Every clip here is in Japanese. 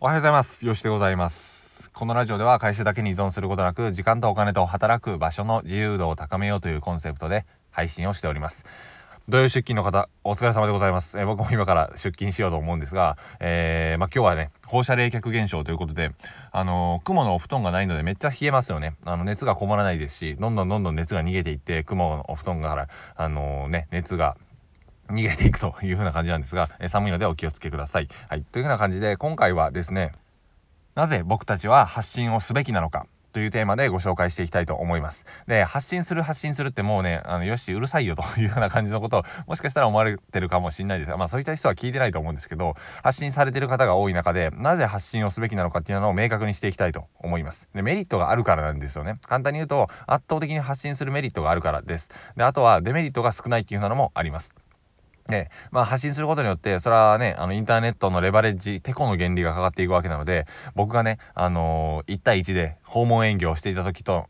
おはようございます。よしでございます。このラジオでは会社だけに依存することなく、時間とお金と働く場所の自由度を高めようというコンセプトで配信をしております。土曜出勤の方、お疲れ様でございます。えー、僕も今から出勤しようと思うんですが、えー、まあ、今日はね、放射冷却現象ということで、あのー、雲のお布団がないのでめっちゃ冷えますよね。あの、熱がこもらないですし、どんどんどんどん熱が逃げていって、雲のお布団から、あのね、熱が逃げていくという風な感じなんですが、え寒いのでお気をつけください。はい。という風な感じで、今回はですね、なぜ僕たちは発信をすべきなのかというテーマでご紹介していきたいと思います。で、発信する発信するってもうね、あの、よし、うるさいよというような感じのことを、もしかしたら思われてるかもしれないですが、まあそういった人は聞いてないと思うんですけど、発信されてる方が多い中で、なぜ発信をすべきなのかっていうのを明確にしていきたいと思います。で、メリットがあるからなんですよね。簡単に言うと、圧倒的に発信するメリットがあるからです。で、あとはデメリットが少ないっていうのもあります。ね、まあ発信することによって、それはね、あのインターネットのレバレッジ、テコの原理がかかっていくわけなので、僕がね、あのー、1対1で訪問営業をしていた時と、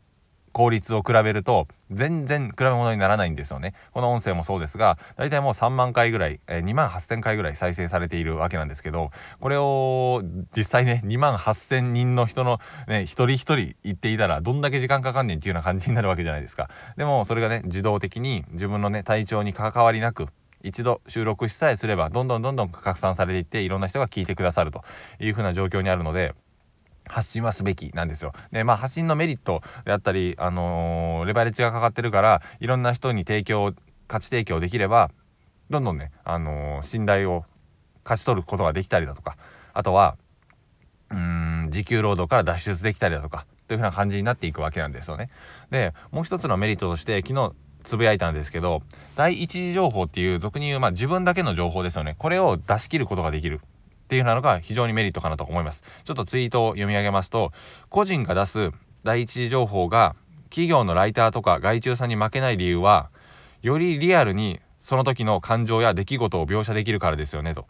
効率を比べると、全然比べ物にならないんですよね。この音声もそうですが、大体もう3万回ぐらい、え、2万8000回ぐらい再生されているわけなんですけど、これを実際ね、2万8000人の人のね、一人一人言っていたら、どんだけ時間かかんねんっていうような感じになるわけじゃないですか。でも、それがね、自動的に自分のね、体調に関わりなく、一度収録しさえすればどんどんどんどん拡散されていっていろんな人が聞いてくださるというふうな状況にあるので発信はすべきなんですよ。でまあ発信のメリットであったり、あのー、レバレッジがかかってるからいろんな人に提供価値提供できればどんどんね、あのー、信頼を勝ち取ることができたりだとかあとはうん時給労働から脱出できたりだとかというふうな感じになっていくわけなんですよね。でもう一つのメリットとして昨日つぶやいたんですけど、第一次情報っていう俗に言う、まあ自分だけの情報ですよね。これを出し切ることができる。っていうなのが非常にメリットかなと思います。ちょっとツイートを読み上げますと、個人が出す第一次情報が企業のライターとか外注さんに負けない理由は、よりリアルにその時の感情や出来事を描写できるからですよねと。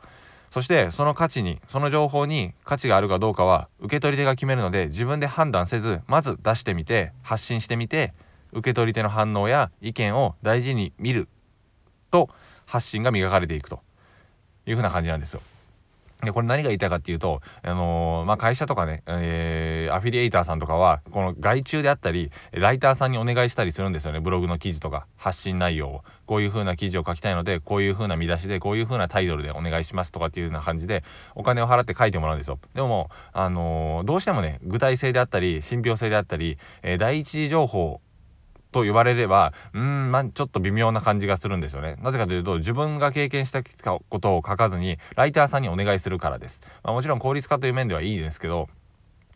そしてその価値に、その情報に価値があるかどうかは受け取り手が決めるので自分で判断せず、まず出してみて、発信してみて、受け取り手の反応や意見を大事に見ると発信が磨かれていくというふうな感じなんですよ。で、これ何が言いたいかっていうと、あのー、まあ、会社とかね、えー、アフィリエイターさんとかは、この外注であったり、ライターさんにお願いしたりするんですよね。ブログの記事とか、発信内容を。こういう風な記事を書きたいので、こういう風な見出しで、こういう風なタイトルでお願いしますとかっていうような感じで、お金を払って書いてもらうんですよ。でも、あのー、どうしてもね、具体性であったり、信憑性であったり、え第一次情報と言われれば、うん、まあ、ちょっと微妙な感じがするんですよね。なぜかというと、自分が経験したことを書かずに、ライターさんにお願いするからです。まあ、もちろん効率化という面ではいいですけど、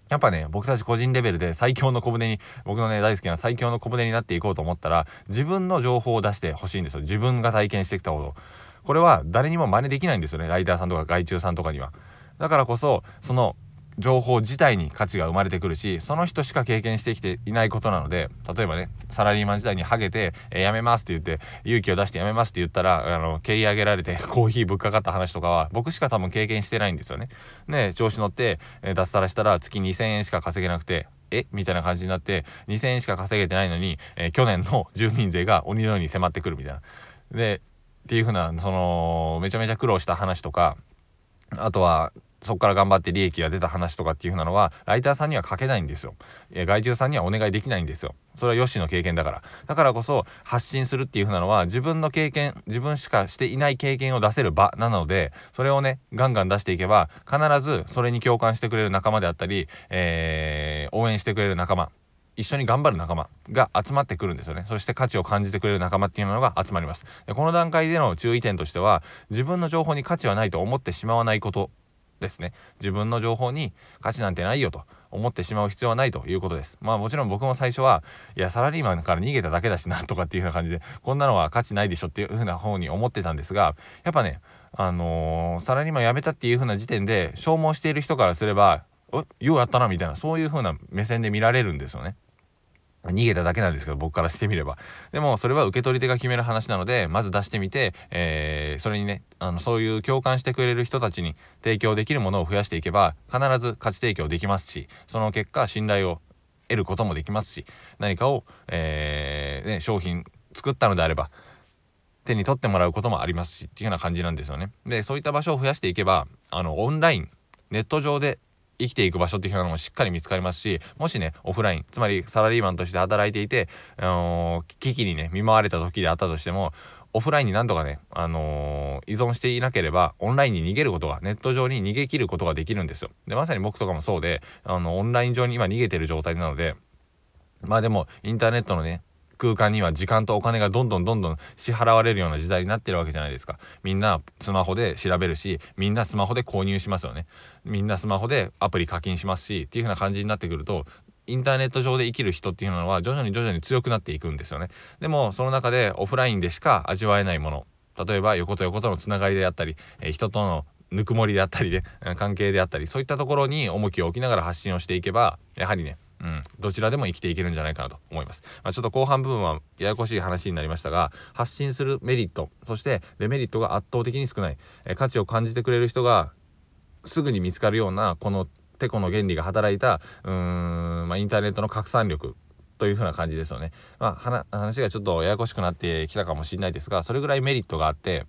やっぱね、僕たち個人レベルで最強の小舟に、僕のね、大好きな最強の小舟になっていこうと思ったら、自分の情報を出してほしいんですよ。自分が体験してきたこと。これは誰にも真似できないんですよね。ライターさんとか外注さんとかには。だからこそ、その情報自体に価値が生まれてくるしその人しか経験してきていないことなので例えばねサラリーマン時代にハゲて、えー、辞めますって言って勇気を出して辞めますって言ったらあの蹴り上げられて コーヒーぶっかかった話とかは僕しか多分経験してないんですよね。ね調子乗って、えー、脱サラしたら月2,000円しか稼げなくてえ？みたいな感じになって2,000円しか稼げてないのに、えー、去年の 住民税が鬼のように迫ってくるみたいな。でっていう風なそのめちゃめちゃ苦労した話とかあとはそこから頑張って利益が出た話とかっていう風なのはライターさんには書けないんですよ。え外注さんにはお願いできないんですよ。それはヨッシーの経験だから。だからこそ発信するっていう風なのは自分の経験自分しかしていない経験を出せる場なのでそれをねガンガン出していけば必ずそれに共感してくれる仲間であったり、えー、応援してくれる仲間一緒に頑張る仲間が集まってくるんですよね。そして価値を感じてくれる仲間っていうのが集まります。でこの段階での注意点としては自分の情報に価値はないと思ってしまわないことですね自分の情報に価値なんてないよと思ってしまう必要はないということですまあもちろん僕も最初はいやサラリーマンから逃げただけだしなとかっていうような感じでこんなのは価値ないでしょっていう風な方に思ってたんですがやっぱねあのー、サラリーマン辞めたっていう風な時点で消耗している人からすれば「ようやったな」みたいなそういう風な目線で見られるんですよね。逃げただけなんですけど、僕からしてみれば。でも、それは受け取り手が決める話なので、まず出してみて、えー、それにね、あの、そういう共感してくれる人たちに提供できるものを増やしていけば、必ず価値提供できますし、その結果、信頼を得ることもできますし、何かを、えー、ね、商品作ったのであれば、手に取ってもらうこともありますし、っていうような感じなんですよね。で、そういった場所を増やしていけば、あの、オンライン、ネット上で生きていく場所っていうのもしっかり見つかりますしもしねオフラインつまりサラリーマンとして働いていて、あのー、危機にね見舞われた時であったとしてもオフラインに何とかね、あのー、依存していなければオンラインに逃げることがネット上に逃げ切ることができるんですよ。でまさに僕とかもそうであのオンライン上に今逃げてる状態なのでまあでもインターネットのね空間には時間とお金がどんどんどんどん支払われるような時代になってるわけじゃないですか。みんなスマホで調べるしみんなスマホで購入しますよね。みんなスマホでアプリ課金しますしっていう風な感じになってくるとインターネット上で生きる人っていうのは徐々に徐々に強くなっていくんですよね。でもその中でオフラインでしか味わえないもの例えば横と横とのつながりであったり、えー、人とのぬくもりであったりで関係であったりそういったところに重きを置きながら発信をしていけばやはりねうん、どちらでも生きていけるんじゃないかなと思います。まあ、ちょっと後半部分はややこしい話になりましたが、発信するメリット、そしてデメリットが圧倒的に少ない、え価値を感じてくれる人がすぐに見つかるような、このテコの原理が働いた、うーん、まあ、インターネットの拡散力という風な感じですよね。まあ、話がちょっとややこしくなってきたかもしれないですが、それぐらいメリットがあって、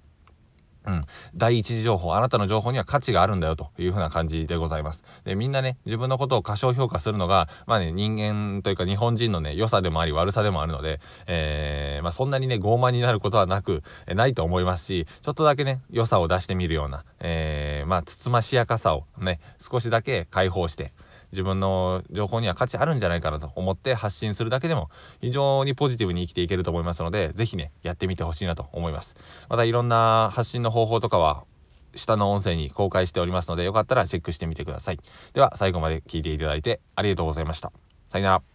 うん。第一次情報、あなたの情報には価値があるんだよというふうな感じでございます。で、みんなね、自分のことを過小評価するのが、まあね、人間というか日本人のね、良さでもあり悪さでもあるので、えー、まあそんなにね、傲慢になることはなく、えないと思いますし、ちょっとだけね、良さを出してみるような、えー、まあ、つつましやかさをね、少しだけ解放して、自分の情報には価値あるんじゃないかなと思って発信するだけでも非常にポジティブに生きていけると思いますので是非ねやってみてほしいなと思います。またいろんな発信の方法とかは下の音声に公開しておりますのでよかったらチェックしてみてください。では最後まで聞いていただいてありがとうございました。さよなら。